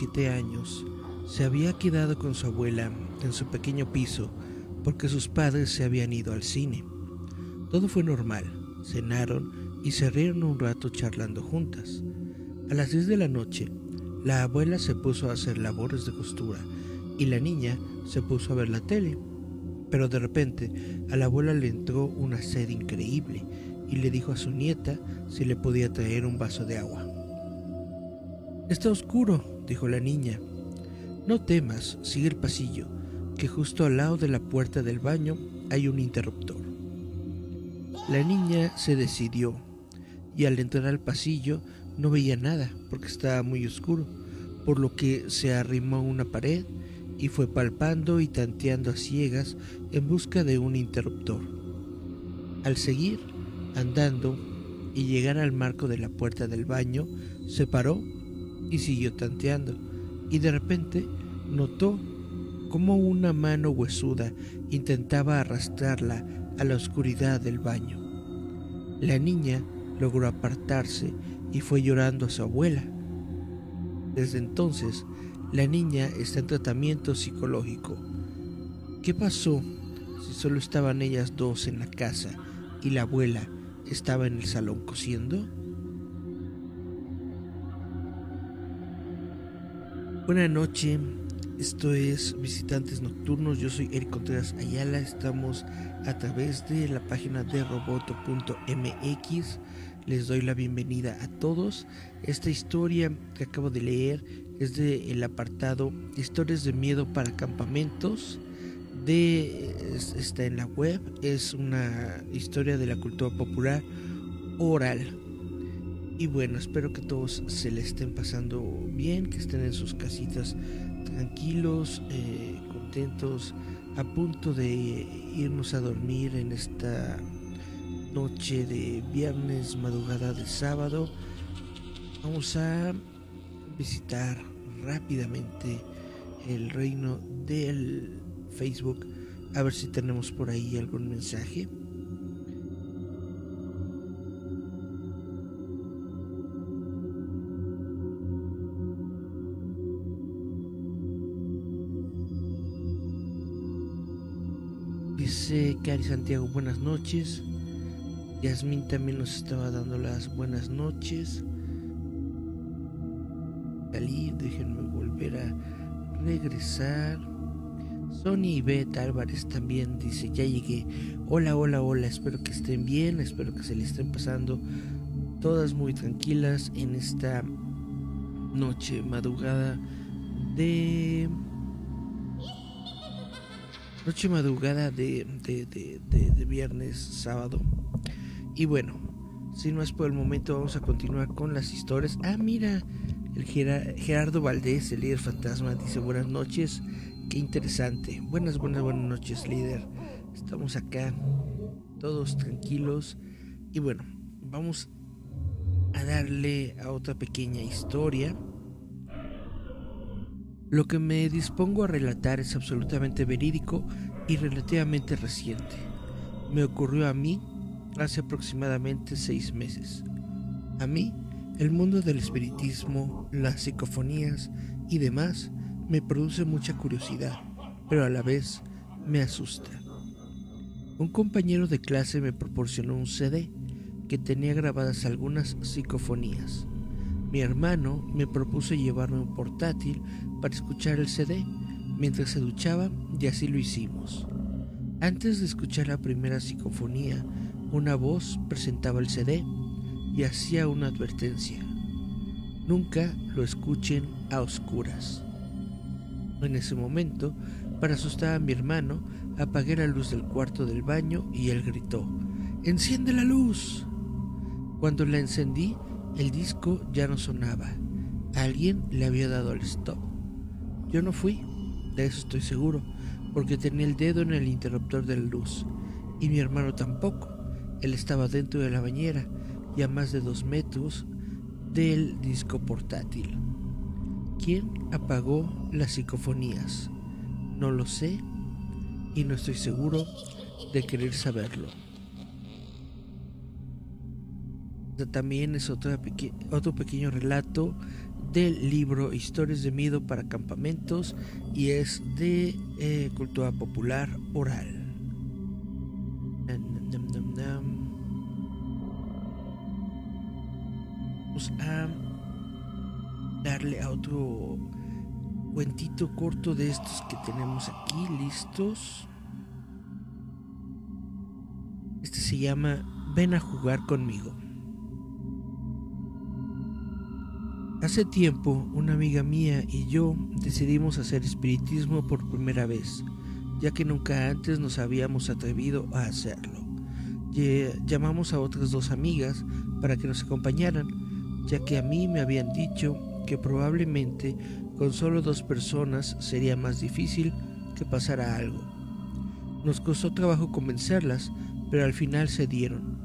7 años se había quedado con su abuela en su pequeño piso porque sus padres se habían ido al cine. Todo fue normal, cenaron y se rieron un rato charlando juntas. A las 10 de la noche, la abuela se puso a hacer labores de costura y la niña se puso a ver la tele. Pero de repente a la abuela le entró una sed increíble y le dijo a su nieta si le podía traer un vaso de agua. Está oscuro, dijo la niña. No temas, sigue el pasillo, que justo al lado de la puerta del baño hay un interruptor. La niña se decidió y al entrar al pasillo no veía nada porque estaba muy oscuro, por lo que se arrimó a una pared y fue palpando y tanteando a ciegas en busca de un interruptor. Al seguir andando y llegar al marco de la puerta del baño, se paró y siguió tanteando, y de repente notó como una mano huesuda intentaba arrastrarla a la oscuridad del baño. La niña logró apartarse y fue llorando a su abuela. Desde entonces, la niña está en tratamiento psicológico. ¿Qué pasó si solo estaban ellas dos en la casa y la abuela estaba en el salón cosiendo? Buenas noches, esto es Visitantes Nocturnos, yo soy Eric Contreras Ayala, estamos a través de la página de roboto.mx, les doy la bienvenida a todos. Esta historia que acabo de leer es del apartado Historias de Miedo para Campamentos, de, está en la web, es una historia de la cultura popular oral y bueno, espero que todos se le estén pasando bien, que estén en sus casitas tranquilos, eh, contentos, a punto de irnos a dormir en esta noche de viernes, madrugada de sábado. Vamos a visitar rápidamente el reino del Facebook, a ver si tenemos por ahí algún mensaje. Dice Cari Santiago, buenas noches. Yasmin también nos estaba dando las buenas noches. Salí, déjenme volver a regresar. Sony y Beth Álvarez también dice, ya llegué. Hola, hola, hola, espero que estén bien, espero que se le estén pasando todas muy tranquilas en esta noche madrugada de noche madrugada de, de, viernes, sábado. Y bueno, si no es por el momento, vamos a continuar con las historias. Ah, mira, el Gerardo Valdés, el líder fantasma, dice buenas noches. Qué interesante. Buenas, buenas, buenas noches, líder. Estamos acá, todos tranquilos. Y bueno, vamos a darle a otra pequeña historia. Lo que me dispongo a relatar es absolutamente verídico y relativamente reciente. Me ocurrió a mí hace aproximadamente seis meses. A mí, el mundo del espiritismo, las psicofonías y demás me produce mucha curiosidad, pero a la vez me asusta. Un compañero de clase me proporcionó un CD que tenía grabadas algunas psicofonías. Mi hermano me propuso llevarme un portátil para escuchar el CD mientras se duchaba y así lo hicimos. Antes de escuchar la primera psicofonía, una voz presentaba el CD y hacía una advertencia. Nunca lo escuchen a oscuras. En ese momento, para asustar a mi hermano, apagué la luz del cuarto del baño y él gritó, ¡Enciende la luz! Cuando la encendí, el disco ya no sonaba. Alguien le había dado al stop. Yo no fui, de eso estoy seguro, porque tenía el dedo en el interruptor de la luz. Y mi hermano tampoco. Él estaba dentro de la bañera y a más de dos metros del disco portátil. ¿Quién apagó las psicofonías? No lo sé y no estoy seguro de querer saberlo. también es otro, otro pequeño relato del libro Historias de Miedo para Campamentos y es de eh, cultura popular oral. Vamos a darle a otro cuentito corto de estos que tenemos aquí listos. Este se llama Ven a jugar conmigo. Hace tiempo, una amiga mía y yo decidimos hacer espiritismo por primera vez, ya que nunca antes nos habíamos atrevido a hacerlo. Llamamos a otras dos amigas para que nos acompañaran, ya que a mí me habían dicho que probablemente con solo dos personas sería más difícil que pasara algo. Nos costó trabajo convencerlas, pero al final se dieron.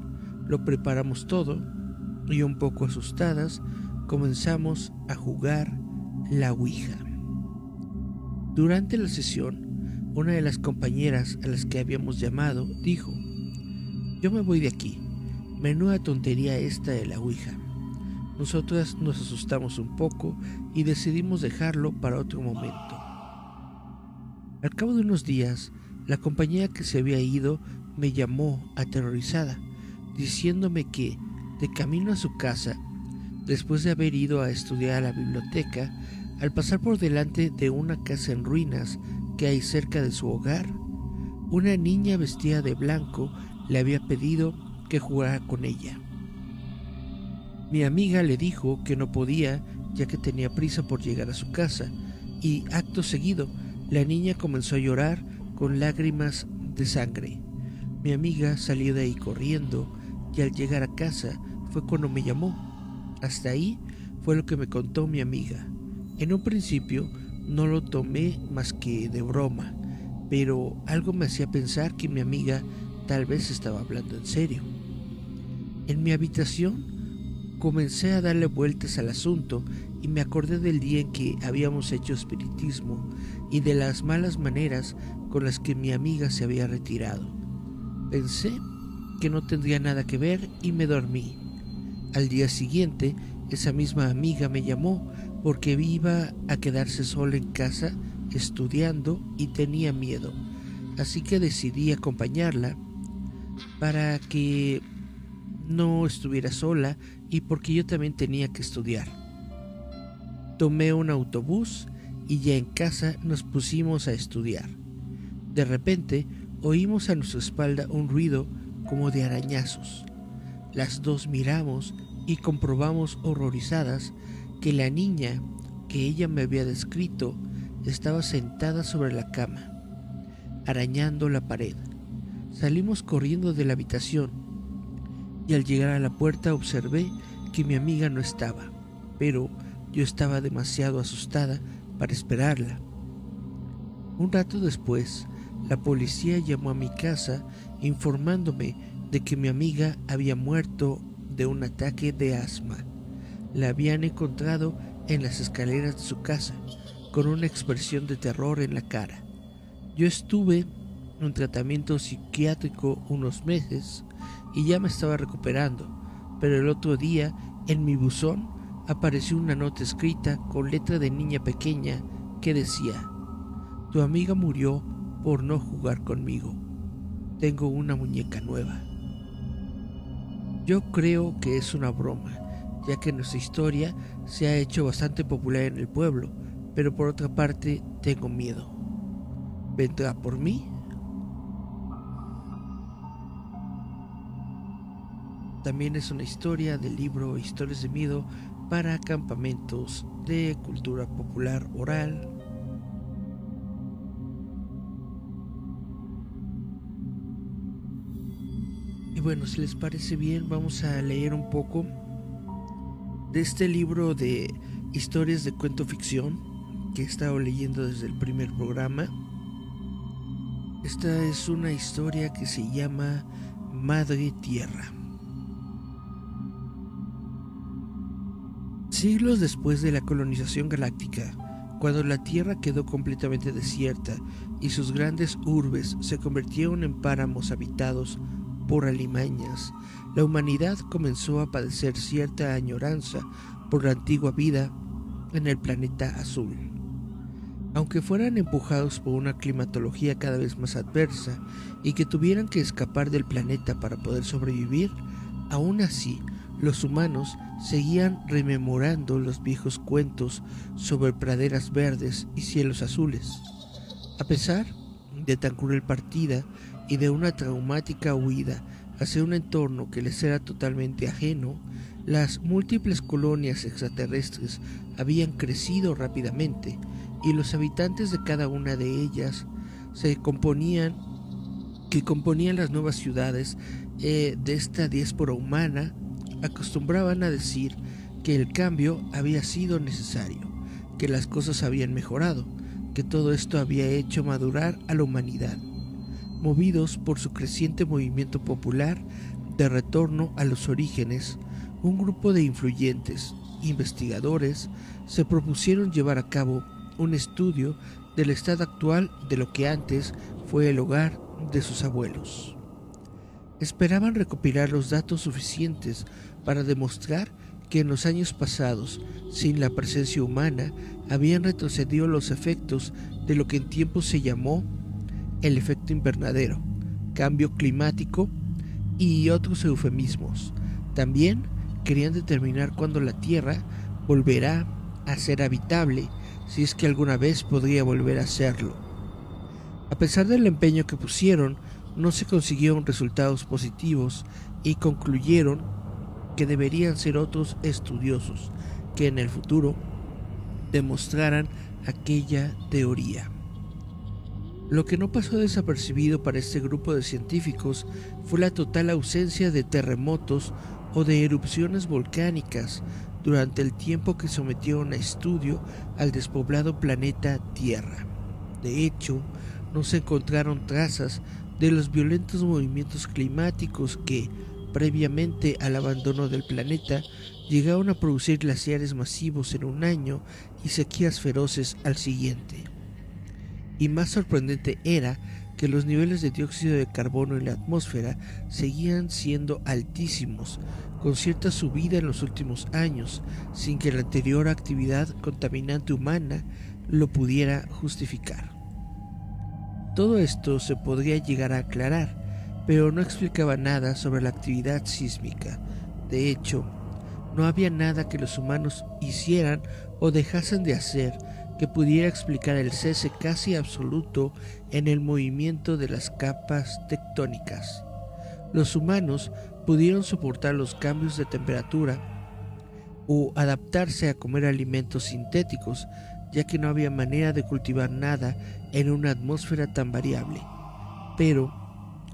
Lo preparamos todo y un poco asustadas comenzamos a jugar la Ouija. Durante la sesión, una de las compañeras a las que habíamos llamado dijo, yo me voy de aquí, menuda tontería esta de la Ouija. Nosotras nos asustamos un poco y decidimos dejarlo para otro momento. Al cabo de unos días, la compañera que se había ido me llamó aterrorizada, diciéndome que, de camino a su casa, después de haber ido a estudiar a la biblioteca, al pasar por delante de una casa en ruinas que hay cerca de su hogar, una niña vestida de blanco le había pedido que jugara con ella. Mi amiga le dijo que no podía ya que tenía prisa por llegar a su casa y acto seguido la niña comenzó a llorar con lágrimas de sangre. Mi amiga salió de ahí corriendo y al llegar a casa fue cuando me llamó. Hasta ahí fue lo que me contó mi amiga. En un principio no lo tomé más que de broma, pero algo me hacía pensar que mi amiga tal vez estaba hablando en serio. En mi habitación comencé a darle vueltas al asunto y me acordé del día en que habíamos hecho espiritismo y de las malas maneras con las que mi amiga se había retirado. Pensé que no tendría nada que ver y me dormí. Al día siguiente, esa misma amiga me llamó porque iba a quedarse sola en casa estudiando y tenía miedo. Así que decidí acompañarla para que no estuviera sola y porque yo también tenía que estudiar. Tomé un autobús y ya en casa nos pusimos a estudiar. De repente oímos a nuestra espalda un ruido como de arañazos. Las dos miramos y comprobamos horrorizadas que la niña que ella me había descrito estaba sentada sobre la cama, arañando la pared. Salimos corriendo de la habitación y al llegar a la puerta observé que mi amiga no estaba, pero yo estaba demasiado asustada para esperarla. Un rato después, la policía llamó a mi casa informándome de que mi amiga había muerto de un ataque de asma. La habían encontrado en las escaleras de su casa, con una expresión de terror en la cara. Yo estuve en tratamiento psiquiátrico unos meses y ya me estaba recuperando, pero el otro día en mi buzón apareció una nota escrita con letra de niña pequeña que decía, Tu amiga murió por no jugar conmigo. Tengo una muñeca nueva. Yo creo que es una broma, ya que nuestra historia se ha hecho bastante popular en el pueblo, pero por otra parte tengo miedo. ¿Vendrá por mí? También es una historia del libro Historias de Miedo para campamentos de cultura popular oral bueno, si les parece bien, vamos a leer un poco de este libro de historias de cuento ficción que he estado leyendo desde el primer programa. Esta es una historia que se llama Madre Tierra. Siglos después de la colonización galáctica, cuando la Tierra quedó completamente desierta y sus grandes urbes se convirtieron en páramos habitados por alimañas, la humanidad comenzó a padecer cierta añoranza por la antigua vida en el planeta azul. Aunque fueran empujados por una climatología cada vez más adversa y que tuvieran que escapar del planeta para poder sobrevivir, aún así los humanos seguían rememorando los viejos cuentos sobre praderas verdes y cielos azules. A pesar de tan cruel partida y de una traumática huida hacia un entorno que les era totalmente ajeno, las múltiples colonias extraterrestres habían crecido rápidamente y los habitantes de cada una de ellas se componían que componían las nuevas ciudades eh, de esta diáspora humana acostumbraban a decir que el cambio había sido necesario, que las cosas habían mejorado, que todo esto había hecho madurar a la humanidad. Movidos por su creciente movimiento popular de retorno a los orígenes, un grupo de influyentes investigadores se propusieron llevar a cabo un estudio del estado actual de lo que antes fue el hogar de sus abuelos. Esperaban recopilar los datos suficientes para demostrar que en los años pasados, sin la presencia humana, habían retrocedido los efectos de lo que en tiempo se llamó el efecto invernadero, cambio climático y otros eufemismos. También querían determinar cuándo la Tierra volverá a ser habitable, si es que alguna vez podría volver a serlo. A pesar del empeño que pusieron, no se consiguieron resultados positivos y concluyeron que deberían ser otros estudiosos que en el futuro demostraran aquella teoría. Lo que no pasó desapercibido para este grupo de científicos fue la total ausencia de terremotos o de erupciones volcánicas durante el tiempo que sometieron a estudio al despoblado planeta Tierra. De hecho, no se encontraron trazas de los violentos movimientos climáticos que, previamente al abandono del planeta, llegaron a producir glaciares masivos en un año y sequías feroces al siguiente. Y más sorprendente era que los niveles de dióxido de carbono en la atmósfera seguían siendo altísimos, con cierta subida en los últimos años, sin que la anterior actividad contaminante humana lo pudiera justificar. Todo esto se podría llegar a aclarar pero no explicaba nada sobre la actividad sísmica. De hecho, no había nada que los humanos hicieran o dejasen de hacer que pudiera explicar el cese casi absoluto en el movimiento de las capas tectónicas. Los humanos pudieron soportar los cambios de temperatura o adaptarse a comer alimentos sintéticos, ya que no había manera de cultivar nada en una atmósfera tan variable. Pero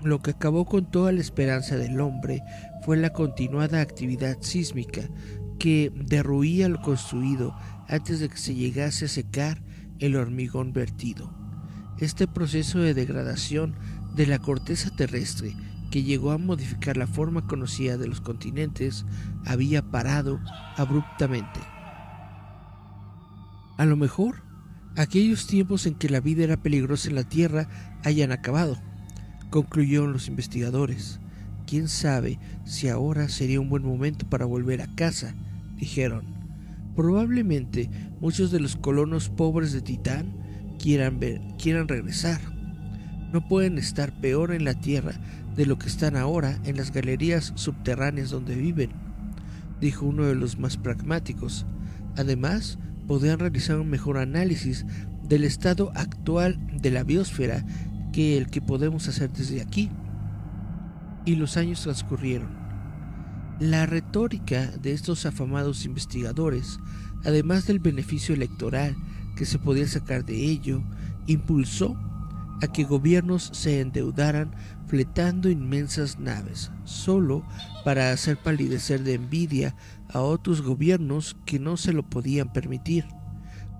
lo que acabó con toda la esperanza del hombre fue la continuada actividad sísmica que derruía lo construido antes de que se llegase a secar el hormigón vertido. Este proceso de degradación de la corteza terrestre que llegó a modificar la forma conocida de los continentes había parado abruptamente. A lo mejor, aquellos tiempos en que la vida era peligrosa en la Tierra hayan acabado concluyeron los investigadores. Quién sabe si ahora sería un buen momento para volver a casa, dijeron. Probablemente muchos de los colonos pobres de Titán quieran, quieran regresar. No pueden estar peor en la Tierra de lo que están ahora en las galerías subterráneas donde viven, dijo uno de los más pragmáticos. Además, podrían realizar un mejor análisis del estado actual de la biosfera que el que podemos hacer desde aquí. Y los años transcurrieron. La retórica de estos afamados investigadores, además del beneficio electoral que se podía sacar de ello, impulsó a que gobiernos se endeudaran fletando inmensas naves, solo para hacer palidecer de envidia a otros gobiernos que no se lo podían permitir.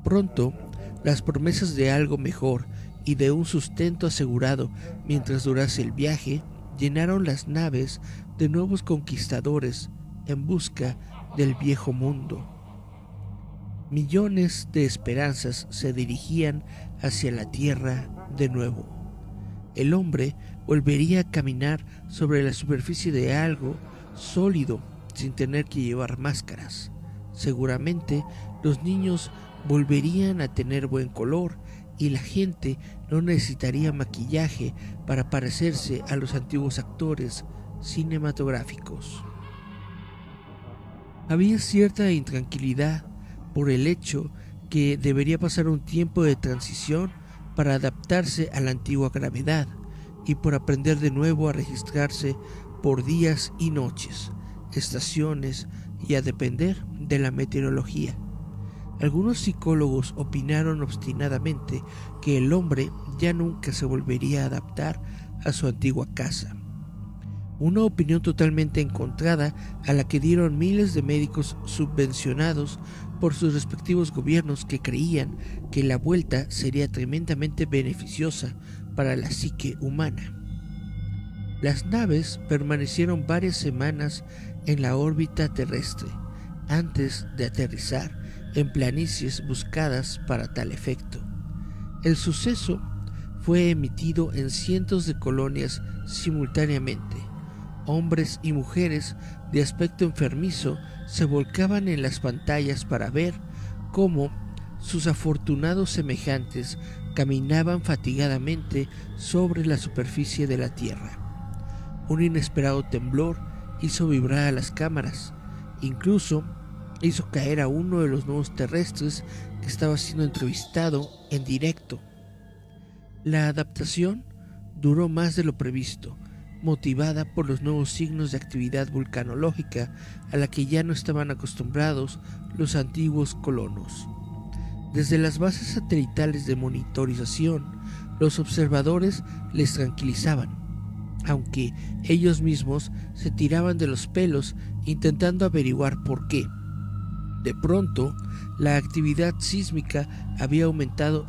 Pronto, las promesas de algo mejor y de un sustento asegurado mientras durase el viaje, llenaron las naves de nuevos conquistadores en busca del viejo mundo. Millones de esperanzas se dirigían hacia la tierra de nuevo. El hombre volvería a caminar sobre la superficie de algo sólido sin tener que llevar máscaras. Seguramente los niños volverían a tener buen color y la gente no necesitaría maquillaje para parecerse a los antiguos actores cinematográficos. Había cierta intranquilidad por el hecho que debería pasar un tiempo de transición para adaptarse a la antigua gravedad y por aprender de nuevo a registrarse por días y noches, estaciones y a depender de la meteorología. Algunos psicólogos opinaron obstinadamente que el hombre ya nunca se volvería a adaptar a su antigua casa. Una opinión totalmente encontrada a la que dieron miles de médicos subvencionados por sus respectivos gobiernos que creían que la vuelta sería tremendamente beneficiosa para la psique humana. Las naves permanecieron varias semanas en la órbita terrestre antes de aterrizar en planicies buscadas para tal efecto. El suceso fue emitido en cientos de colonias simultáneamente. Hombres y mujeres de aspecto enfermizo se volcaban en las pantallas para ver cómo sus afortunados semejantes caminaban fatigadamente sobre la superficie de la Tierra. Un inesperado temblor hizo vibrar a las cámaras, incluso hizo caer a uno de los nuevos terrestres que estaba siendo entrevistado en directo. La adaptación duró más de lo previsto, motivada por los nuevos signos de actividad vulcanológica a la que ya no estaban acostumbrados los antiguos colonos. Desde las bases satelitales de monitorización, los observadores les tranquilizaban, aunque ellos mismos se tiraban de los pelos intentando averiguar por qué. De pronto, la actividad sísmica había aumentado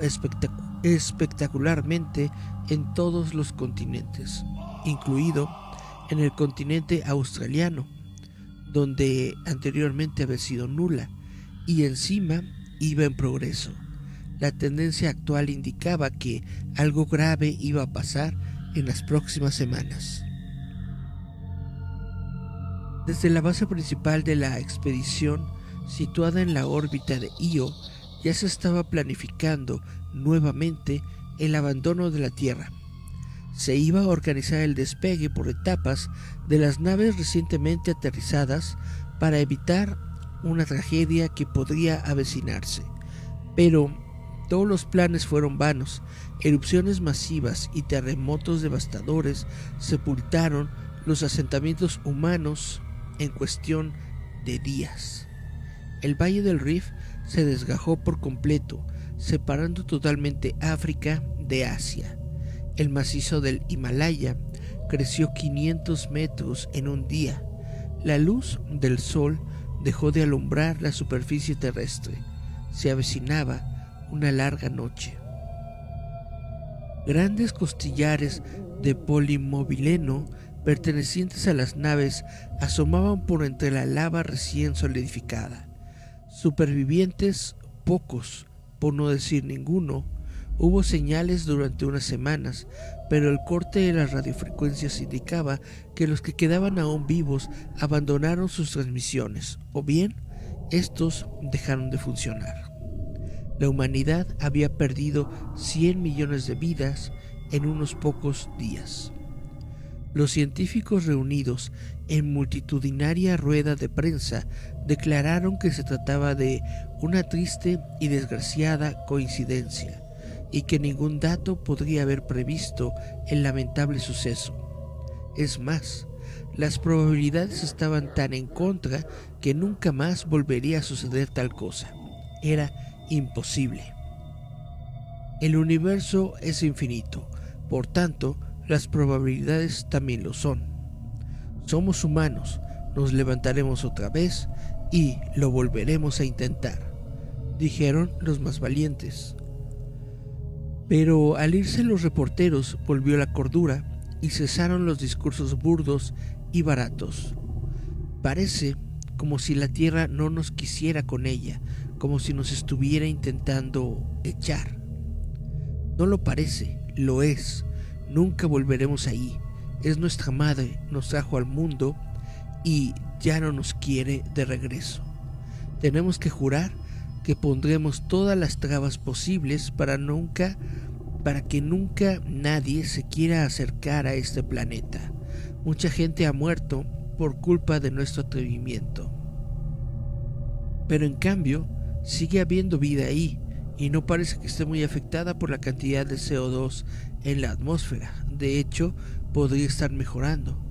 espectacularmente en todos los continentes, incluido en el continente australiano, donde anteriormente había sido nula, y encima iba en progreso. La tendencia actual indicaba que algo grave iba a pasar en las próximas semanas. Desde la base principal de la expedición, situada en la órbita de Io, ya se estaba planificando nuevamente el abandono de la Tierra. Se iba a organizar el despegue por etapas de las naves recientemente aterrizadas para evitar una tragedia que podría avecinarse. Pero todos los planes fueron vanos. Erupciones masivas y terremotos devastadores sepultaron los asentamientos humanos en cuestión de días. El Valle del Rif se desgajó por completo, separando totalmente África de Asia. El macizo del Himalaya creció 500 metros en un día. La luz del sol dejó de alumbrar la superficie terrestre. Se avecinaba una larga noche. Grandes costillares de polimobileno pertenecientes a las naves asomaban por entre la lava recién solidificada. Supervivientes pocos, por no decir ninguno, Hubo señales durante unas semanas, pero el corte de las radiofrecuencias indicaba que los que quedaban aún vivos abandonaron sus transmisiones, o bien estos dejaron de funcionar. La humanidad había perdido 100 millones de vidas en unos pocos días. Los científicos reunidos en multitudinaria rueda de prensa declararon que se trataba de una triste y desgraciada coincidencia y que ningún dato podría haber previsto el lamentable suceso. Es más, las probabilidades estaban tan en contra que nunca más volvería a suceder tal cosa. Era imposible. El universo es infinito, por tanto, las probabilidades también lo son. Somos humanos, nos levantaremos otra vez y lo volveremos a intentar, dijeron los más valientes. Pero al irse los reporteros volvió la cordura y cesaron los discursos burdos y baratos. Parece como si la tierra no nos quisiera con ella, como si nos estuviera intentando echar. No lo parece, lo es. Nunca volveremos ahí. Es nuestra madre, nos trajo al mundo y ya no nos quiere de regreso. Tenemos que jurar que pondremos todas las trabas posibles para nunca para que nunca nadie se quiera acercar a este planeta. Mucha gente ha muerto por culpa de nuestro atrevimiento. Pero en cambio, sigue habiendo vida ahí y no parece que esté muy afectada por la cantidad de CO2 en la atmósfera. De hecho, podría estar mejorando.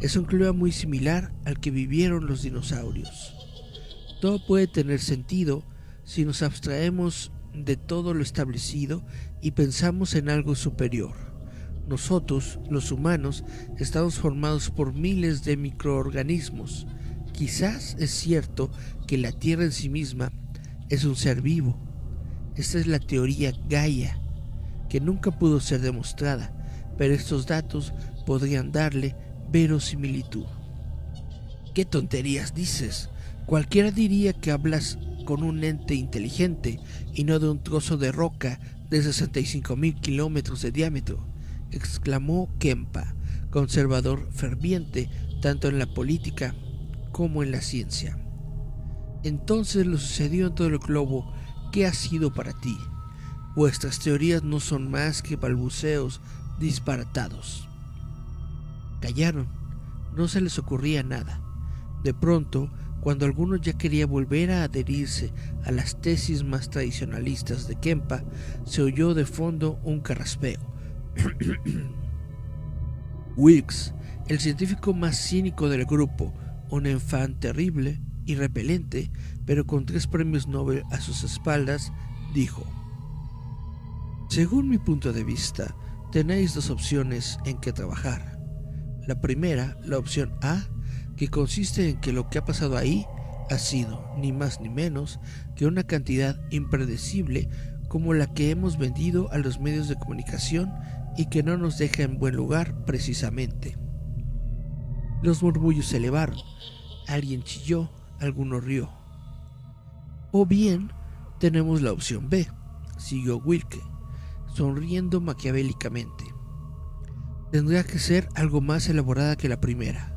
Es un clima muy similar al que vivieron los dinosaurios. Todo puede tener sentido si nos abstraemos de todo lo establecido y pensamos en algo superior. Nosotros, los humanos, estamos formados por miles de microorganismos. Quizás es cierto que la Tierra en sí misma es un ser vivo. Esta es la teoría Gaia, que nunca pudo ser demostrada, pero estos datos podrían darle verosimilitud. ¿Qué tonterías dices? Cualquiera diría que hablas con un ente inteligente y no de un trozo de roca de 65 mil kilómetros de diámetro, exclamó Kempa, conservador ferviente tanto en la política como en la ciencia. Entonces lo sucedió en todo el globo. ¿Qué ha sido para ti? Vuestras teorías no son más que balbuceos disparatados. Callaron. No se les ocurría nada. De pronto, cuando alguno ya quería volver a adherirse a las tesis más tradicionalistas de Kempa, se oyó de fondo un carraspeo. Wilkes, el científico más cínico del grupo, un enfant terrible y repelente, pero con tres premios Nobel a sus espaldas, dijo, Según mi punto de vista, tenéis dos opciones en que trabajar. La primera, la opción A, que consiste en que lo que ha pasado ahí ha sido, ni más ni menos, que una cantidad impredecible como la que hemos vendido a los medios de comunicación y que no nos deja en buen lugar precisamente. Los murmullos se elevaron, alguien chilló, alguno rió. O bien tenemos la opción B, siguió Wilke, sonriendo maquiavélicamente. Tendría que ser algo más elaborada que la primera.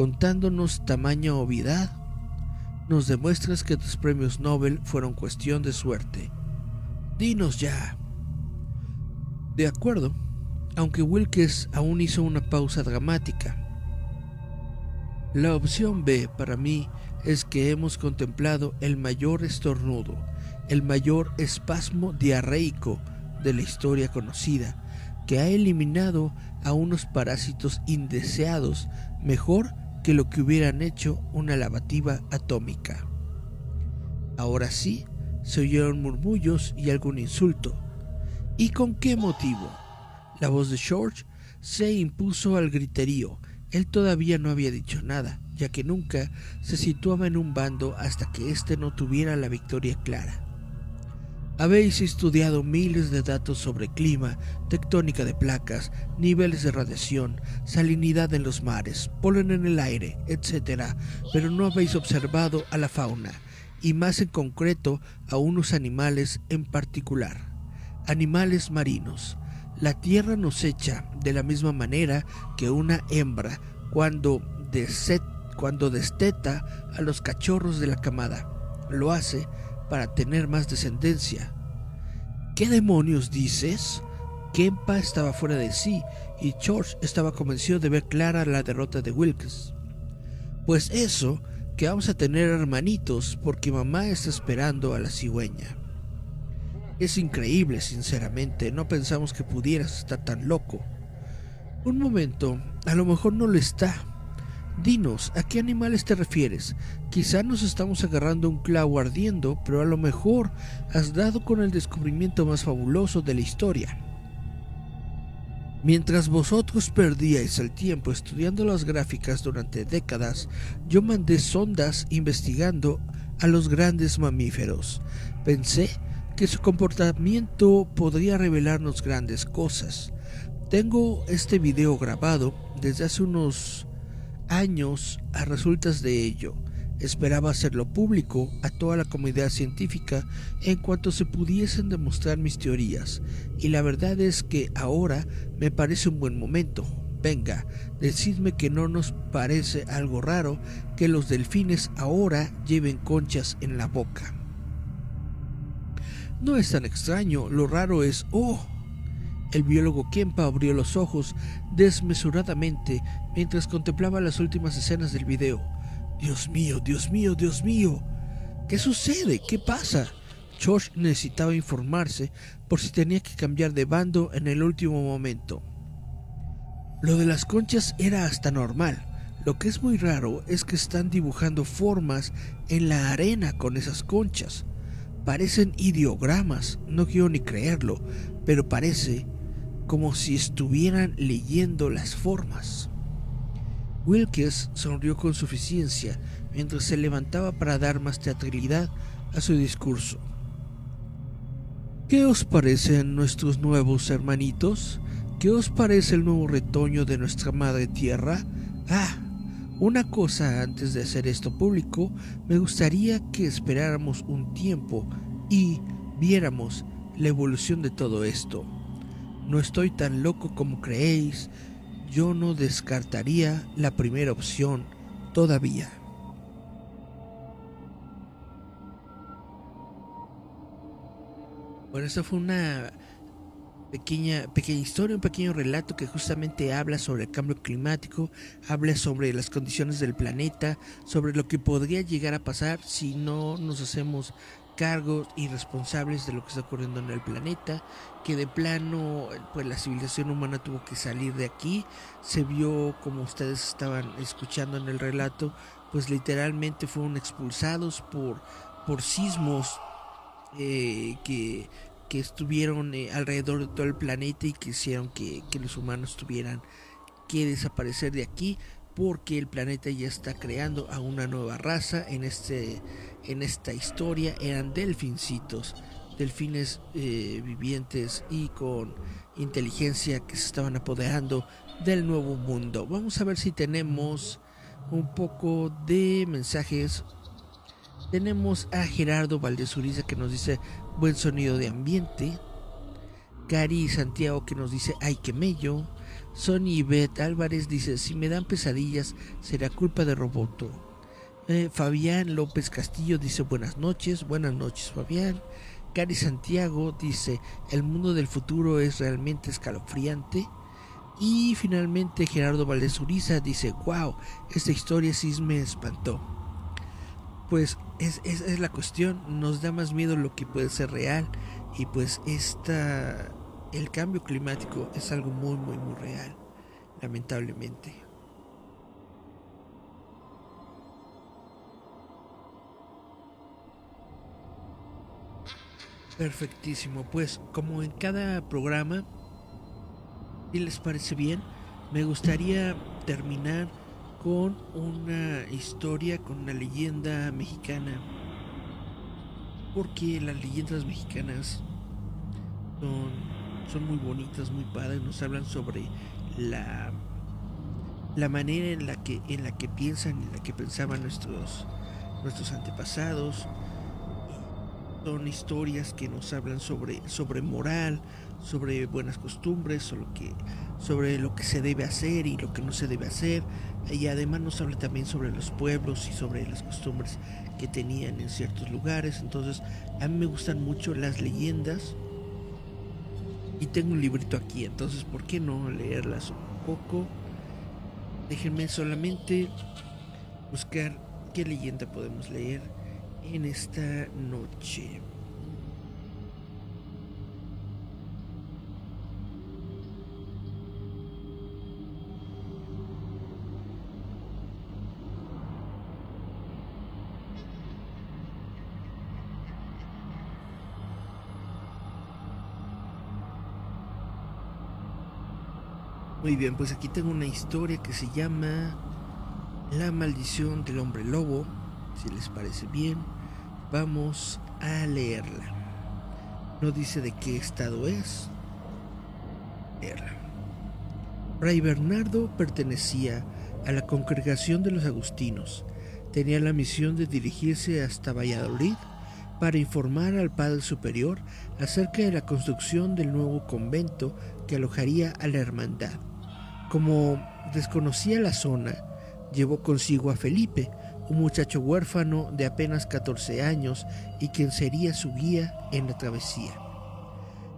Contándonos tamaña obviedad, nos demuestras que tus premios Nobel fueron cuestión de suerte. Dinos ya. De acuerdo, aunque Wilkes aún hizo una pausa dramática. La opción B para mí es que hemos contemplado el mayor estornudo, el mayor espasmo diarreico de la historia conocida, que ha eliminado a unos parásitos indeseados mejor que lo que hubieran hecho una lavativa atómica. Ahora sí, se oyeron murmullos y algún insulto. ¿Y con qué motivo? La voz de George se impuso al griterío. Él todavía no había dicho nada, ya que nunca se situaba en un bando hasta que éste no tuviera la victoria clara. Habéis estudiado miles de datos sobre clima, tectónica de placas, niveles de radiación, salinidad en los mares, polen en el aire, etc., pero no habéis observado a la fauna, y más en concreto a unos animales en particular, animales marinos. La Tierra nos echa de la misma manera que una hembra cuando, cuando desteta a los cachorros de la camada. Lo hace para tener más descendencia. ¿Qué demonios dices? Kempa estaba fuera de sí y George estaba convencido de ver clara la derrota de Wilkes. Pues eso, que vamos a tener hermanitos porque mamá está esperando a la cigüeña. Es increíble, sinceramente, no pensamos que pudieras estar tan loco. Un momento, a lo mejor no lo está, Dinos, ¿a qué animales te refieres? Quizá nos estamos agarrando un clavo ardiendo, pero a lo mejor has dado con el descubrimiento más fabuloso de la historia. Mientras vosotros perdíais el tiempo estudiando las gráficas durante décadas, yo mandé sondas investigando a los grandes mamíferos. Pensé que su comportamiento podría revelarnos grandes cosas. Tengo este video grabado desde hace unos años a resultas de ello. Esperaba hacerlo público a toda la comunidad científica en cuanto se pudiesen demostrar mis teorías, y la verdad es que ahora me parece un buen momento. Venga, decidme que no nos parece algo raro que los delfines ahora lleven conchas en la boca. No es tan extraño, lo raro es, oh, el biólogo Kempa abrió los ojos desmesuradamente mientras contemplaba las últimas escenas del video. Dios mío, Dios mío, Dios mío. ¿Qué sucede? ¿Qué pasa? George necesitaba informarse por si tenía que cambiar de bando en el último momento. Lo de las conchas era hasta normal. Lo que es muy raro es que están dibujando formas en la arena con esas conchas. Parecen ideogramas, no quiero ni creerlo, pero parece como si estuvieran leyendo las formas. Wilkes sonrió con suficiencia mientras se levantaba para dar más teatralidad a su discurso. ¿Qué os parecen nuestros nuevos hermanitos? ¿Qué os parece el nuevo retoño de nuestra madre tierra? Ah, una cosa antes de hacer esto público, me gustaría que esperáramos un tiempo y viéramos la evolución de todo esto. No estoy tan loco como creéis, yo no descartaría la primera opción todavía. Bueno, esta fue una pequeña, pequeña historia, un pequeño relato que justamente habla sobre el cambio climático, habla sobre las condiciones del planeta, sobre lo que podría llegar a pasar si no nos hacemos cargos y responsables de lo que está ocurriendo en el planeta, que de plano pues la civilización humana tuvo que salir de aquí, se vio como ustedes estaban escuchando en el relato, pues literalmente fueron expulsados por, por sismos eh, que que estuvieron eh, alrededor de todo el planeta y que hicieron que, los humanos tuvieran que desaparecer de aquí porque el planeta ya está creando a una nueva raza en este en esta historia eran delfincitos delfines eh, vivientes y con inteligencia que se estaban apoderando del nuevo mundo vamos a ver si tenemos un poco de mensajes tenemos a Gerardo Valdezuriza que nos dice buen sonido de ambiente. Cari Santiago que nos dice ay que mello. Sony Beth Álvarez dice si me dan pesadillas será culpa de Roboto. Eh, Fabián López Castillo dice buenas noches, buenas noches Fabián. Cari Santiago dice el mundo del futuro es realmente escalofriante. Y finalmente Gerardo Valdez Uriza dice wow, esta historia sí me espantó pues es, es, la cuestión, nos da más miedo lo que puede ser real y pues esta, el cambio climático es algo muy, muy, muy real, lamentablemente. Perfectísimo, pues como en cada programa, si les parece bien, me gustaría terminar con una historia, con una leyenda mexicana. Porque las leyendas mexicanas son, son muy bonitas, muy padres, nos hablan sobre la, la manera en la que, en la que piensan, en la que pensaban nuestros, nuestros antepasados. Son historias que nos hablan sobre, sobre moral, sobre buenas costumbres, sobre lo, que, sobre lo que se debe hacer y lo que no se debe hacer. Y además nos habla también sobre los pueblos y sobre las costumbres que tenían en ciertos lugares. Entonces, a mí me gustan mucho las leyendas. Y tengo un librito aquí, entonces, ¿por qué no leerlas un poco? Déjenme solamente buscar qué leyenda podemos leer en esta noche. Muy bien, pues aquí tengo una historia que se llama La maldición del hombre lobo. Si les parece bien, vamos a leerla. No dice de qué estado es. Leerla. Fray Bernardo pertenecía a la congregación de los agustinos. Tenía la misión de dirigirse hasta Valladolid para informar al Padre Superior acerca de la construcción del nuevo convento que alojaría a la hermandad. Como desconocía la zona, llevó consigo a Felipe, un muchacho huérfano de apenas 14 años y quien sería su guía en la travesía.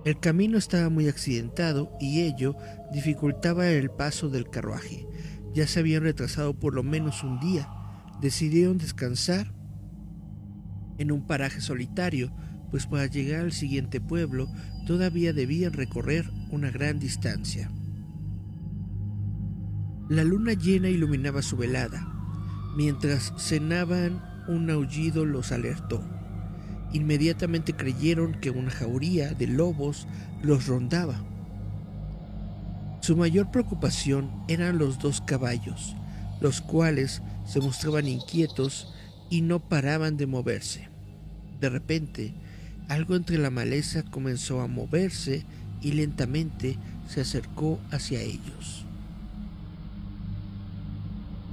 El camino estaba muy accidentado y ello dificultaba el paso del carruaje. Ya se habían retrasado por lo menos un día. Decidieron descansar en un paraje solitario, pues para llegar al siguiente pueblo todavía debían recorrer una gran distancia. La luna llena iluminaba su velada. Mientras cenaban, un aullido los alertó. Inmediatamente creyeron que una jauría de lobos los rondaba. Su mayor preocupación eran los dos caballos, los cuales se mostraban inquietos y no paraban de moverse. De repente, algo entre la maleza comenzó a moverse y lentamente se acercó hacia ellos.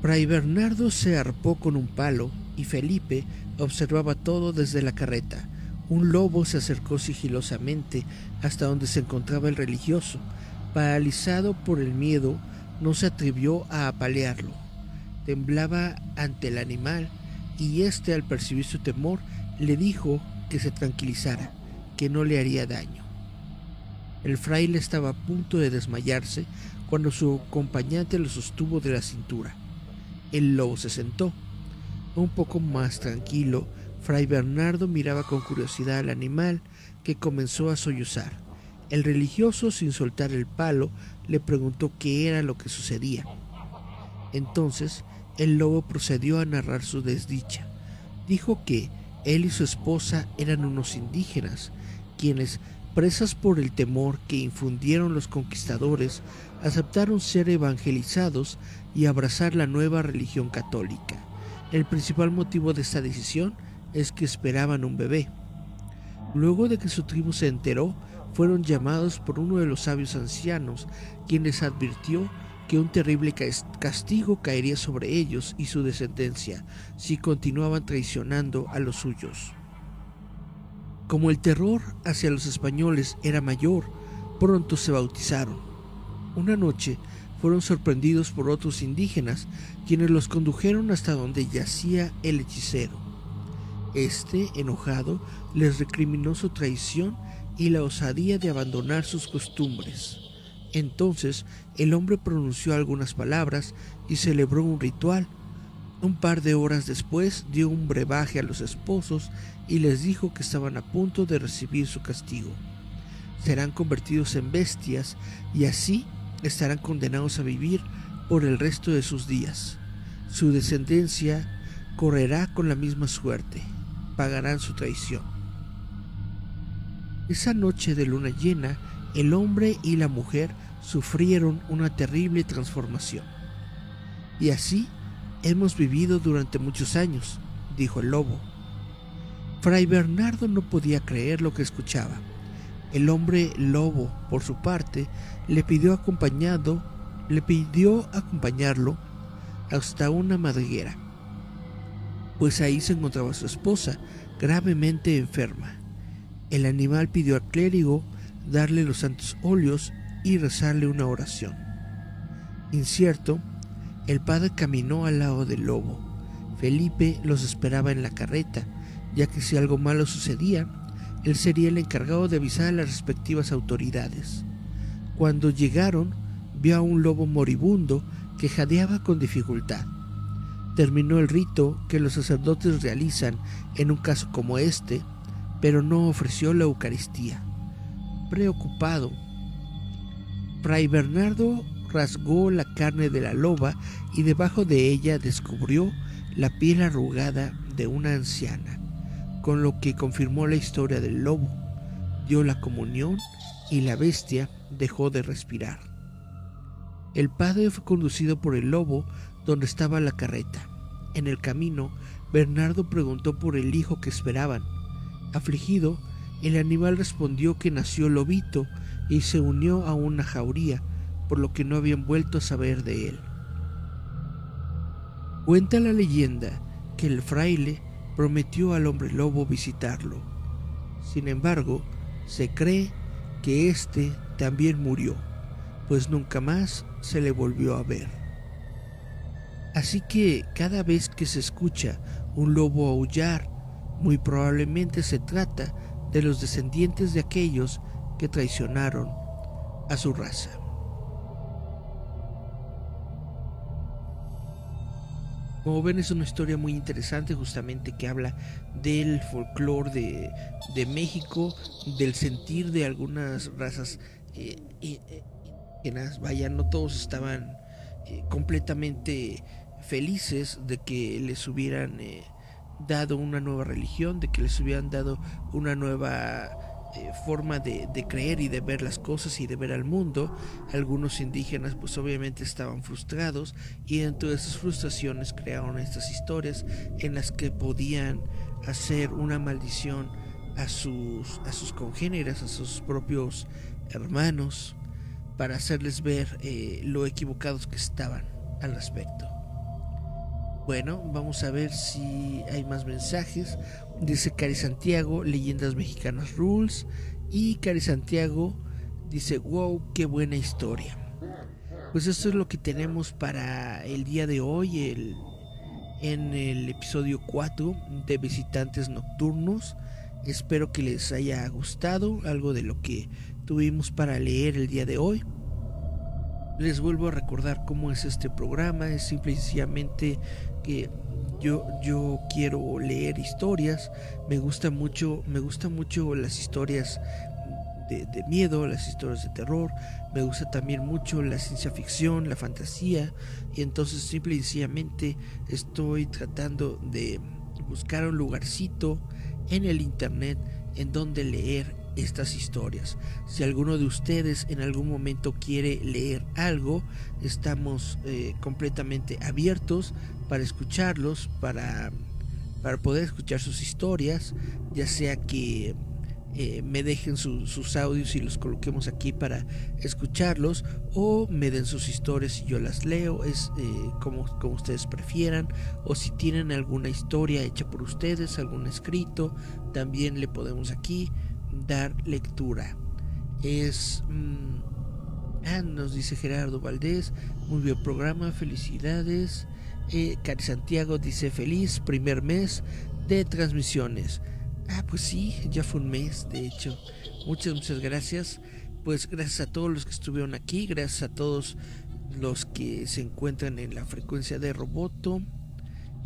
Fray Bernardo se arpó con un palo y Felipe observaba todo desde la carreta. Un lobo se acercó sigilosamente hasta donde se encontraba el religioso. Paralizado por el miedo, no se atrevió a apalearlo. Temblaba ante el animal y éste al percibir su temor le dijo que se tranquilizara, que no le haría daño. El fraile estaba a punto de desmayarse cuando su acompañante lo sostuvo de la cintura. El lobo se sentó. Un poco más tranquilo, Fray Bernardo miraba con curiosidad al animal que comenzó a sollozar. El religioso, sin soltar el palo, le preguntó qué era lo que sucedía. Entonces, el lobo procedió a narrar su desdicha. Dijo que él y su esposa eran unos indígenas, quienes, presas por el temor que infundieron los conquistadores, aceptaron ser evangelizados y abrazar la nueva religión católica. El principal motivo de esta decisión es que esperaban un bebé. Luego de que su tribu se enteró, fueron llamados por uno de los sabios ancianos, quien les advirtió que un terrible castigo caería sobre ellos y su descendencia si continuaban traicionando a los suyos. Como el terror hacia los españoles era mayor, pronto se bautizaron. Una noche fueron sorprendidos por otros indígenas, quienes los condujeron hasta donde yacía el hechicero. Este, enojado, les recriminó su traición y la osadía de abandonar sus costumbres. Entonces el hombre pronunció algunas palabras y celebró un ritual. Un par de horas después dio un brebaje a los esposos y les dijo que estaban a punto de recibir su castigo. Serán convertidos en bestias y así estarán condenados a vivir por el resto de sus días. Su descendencia correrá con la misma suerte, pagarán su traición. Esa noche de luna llena, el hombre y la mujer sufrieron una terrible transformación. Y así hemos vivido durante muchos años, dijo el lobo. Fray Bernardo no podía creer lo que escuchaba. El hombre lobo, por su parte, le pidió acompañado, le pidió acompañarlo hasta una madriguera, pues ahí se encontraba su esposa, gravemente enferma. El animal pidió al clérigo darle los santos óleos y rezarle una oración. Incierto, el padre caminó al lado del lobo. Felipe los esperaba en la carreta, ya que si algo malo sucedía, él sería el encargado de avisar a las respectivas autoridades. Cuando llegaron, vio a un lobo moribundo que jadeaba con dificultad. Terminó el rito que los sacerdotes realizan en un caso como este, pero no ofreció la Eucaristía. Preocupado, Fray Bernardo rasgó la carne de la loba y debajo de ella descubrió la piel arrugada de una anciana, con lo que confirmó la historia del lobo, dio la comunión y la bestia dejó de respirar. El padre fue conducido por el lobo donde estaba la carreta. En el camino, Bernardo preguntó por el hijo que esperaban. Afligido, el animal respondió que nació lobito y se unió a una jauría, por lo que no habían vuelto a saber de él. Cuenta la leyenda que el fraile prometió al hombre lobo visitarlo. Sin embargo, se cree que éste también murió. pues nunca más se le volvió a ver. Así que cada vez que se escucha un lobo aullar, muy probablemente se trata de los descendientes de aquellos que traicionaron a su raza. Como ven es una historia muy interesante justamente que habla del folclore de, México, del sentir de algunas razas eh, eh, indígenas. Vaya, no todos estaban eh, completamente felices de que les hubieran dado una nueva religión, de que les hubieran dado una nueva eh, forma de, creer y de ver las cosas y de ver al mundo. Algunos indígenas pues obviamente estaban frustrados y dentro de esas frustraciones crearon estas historias en las que podían hacer una maldición a sus, a sus congéneres, a sus propios hermanos, para hacerles ver eh, lo equivocados que estaban al respecto. Bueno, vamos a ver si hay más mensajes. Dice Cari Santiago, Leyendas Mexicanas Rules. Y Cari Santiago dice, wow, qué buena historia. Pues esto es lo que tenemos para el día de hoy, en el episodio 4 de Visitantes Nocturnos. Espero que les haya gustado algo de lo que tuvimos para leer el día de hoy. Les vuelvo a recordar cómo es este programa. Es simplemente que yo, yo quiero leer historias. Me gusta mucho, me gusta mucho las historias de, de, miedo, las historias de terror. Me gusta también mucho la ciencia ficción, la fantasía. Y entonces simple y sencillamente estoy tratando de buscar un lugarcito en el internet en donde leer estas historias. Si alguno de ustedes en algún momento quiere leer algo, estamos eh, completamente abiertos para escucharlos, para, para poder escuchar sus historias, ya sea que eh, me dejen sus audios y los coloquemos aquí para escucharlos o me den sus historias y yo las leo, es eh, como, como ustedes prefieran, o si tienen alguna historia hecha por ustedes, algún escrito, también le podemos aquí dar lectura. Es... Mm, ah, nos dice Gerardo Valdés, muy bien programa, felicidades. Eh, Cari Santiago dice feliz primer mes de transmisiones. Ah, pues sí, ya fue un mes, de hecho. Muchas, muchas gracias. Pues gracias a todos los que estuvieron aquí, gracias a todos los que se encuentran en la frecuencia de Roboto.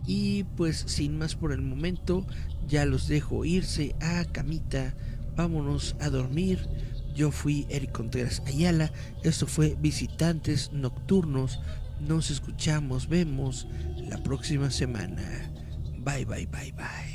Y pues sin más por el momento, ya los dejo irse a camita vámonos a dormir. Yo fui Eric Contreras Ayala, esto fue Visitantes Nocturnos. Nos escuchamos, vemos la próxima semana. Bye, bye, bye, bye.